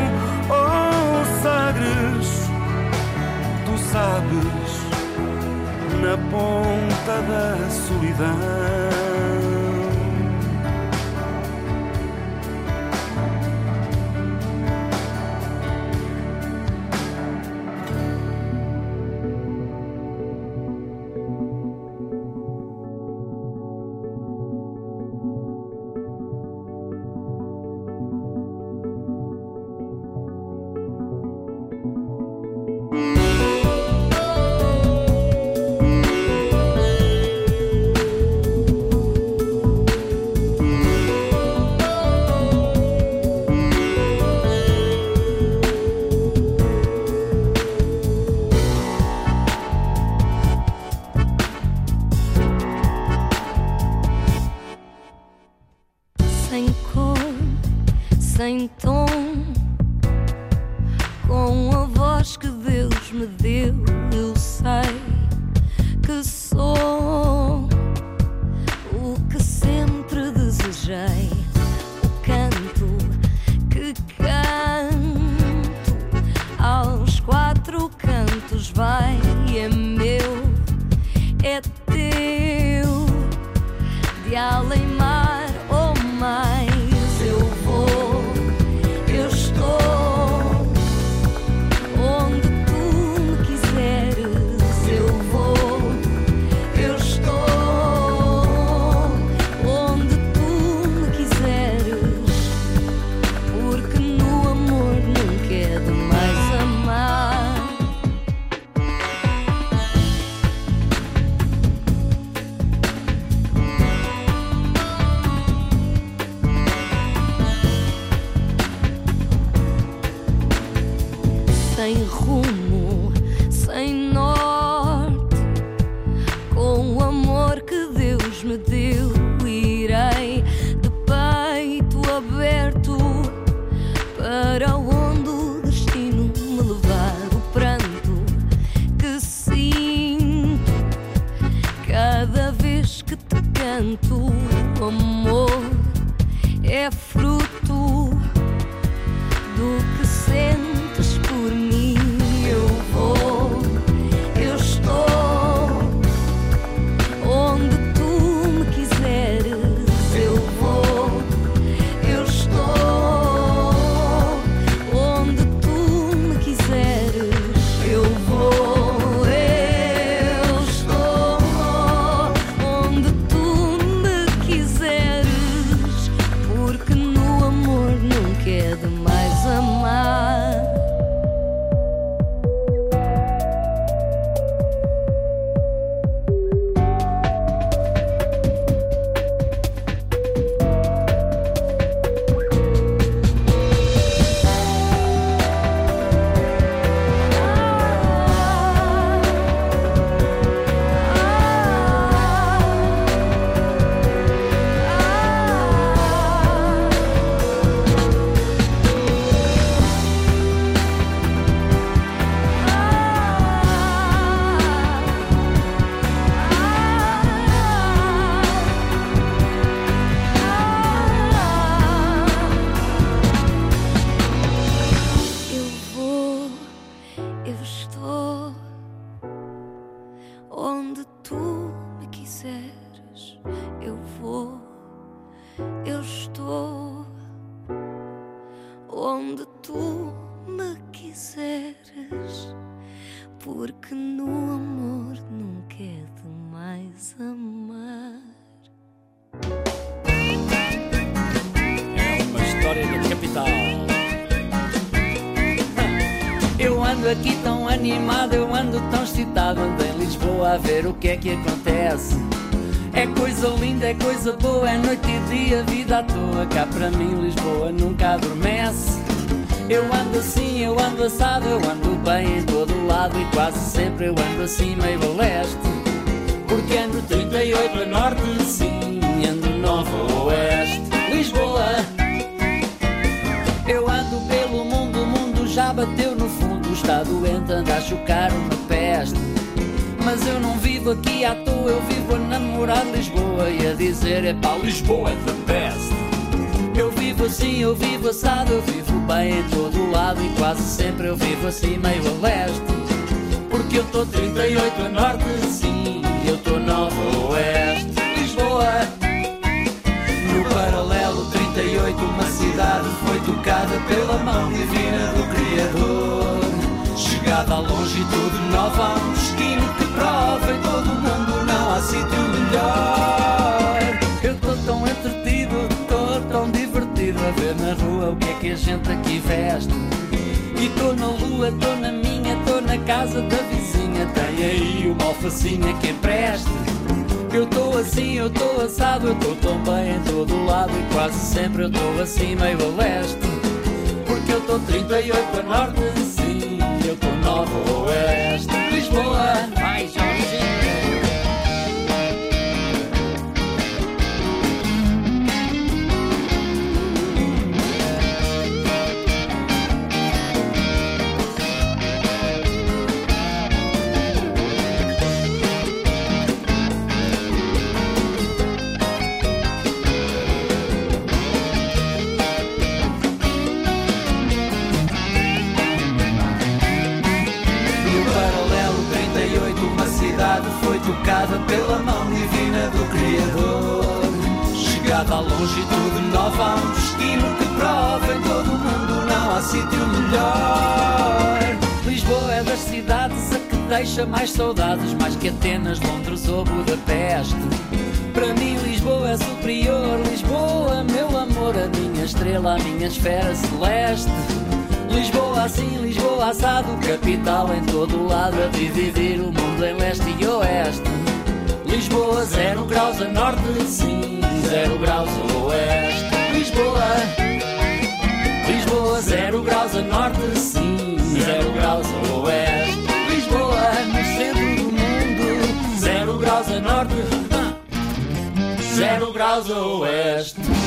Oh, Sagres, tu sabes, na ponta da solidão. Me deu, irei de peito aberto para onde o destino me levar. O pranto que sinto cada vez que te canto, onde tu me quiseres. Eu vou, eu estou onde tu me quiseres. Porque no animado, eu ando tão excitado. Ando em Lisboa a ver o que é que acontece. É coisa linda, é coisa boa, é noite e dia, vida à toa. Cá para mim, Lisboa nunca adormece. Eu ando assim, eu ando assado, eu ando bem em todo lado e quase sempre eu ando assim meio leste. Porque ando 38 a norte, sim, ando 9 a oeste. Lisboa, eu ando pelo mundo, o mundo já bateu. Está doente, anda a chocar uma peste. Mas eu não vivo aqui à toa, eu vivo a namorar Lisboa e a dizer: é pá, Lisboa é the best. Eu vivo assim, eu vivo assado, eu vivo bem em todo lado e quase sempre eu vivo assim meio a leste. Porque eu tô 38 a norte, sim, eu tô 9 a oeste. Lisboa, no paralelo 38, uma cidade foi tocada pela mão divina do Criador. À longitude nova, um destino que prova em todo o mundo não há sítio melhor. Eu tô tão entretido, tô tão divertido a ver na rua o que é que a gente aqui veste. E tô na lua, tô na minha, tô na casa da vizinha. Tem aí uma alfacinha que empreste. Eu tô assim, eu tô assado, eu tô tão bem em todo lado e quase sempre eu tô assim meio a leste. Porque eu tô 38 a norte, eu tô 9 a oeste. À longitude nova, há um destino que prova em todo o mundo não há sítio melhor. Lisboa é das cidades a que deixa mais saudades, mais que Atenas, Londres ou Budapeste. Para mim, Lisboa é superior. Lisboa, meu amor, a minha estrela, a minha esfera celeste. Lisboa assim, Lisboa assado, capital em todo lado, a dividir o mundo em leste e oeste. Lisboa, zero graus a norte, sim, zero graus a oeste. Lisboa, Lisboa, zero graus a norte, sim, zero graus a oeste. Lisboa, no centro do mundo, zero graus a norte. zero graus a oeste.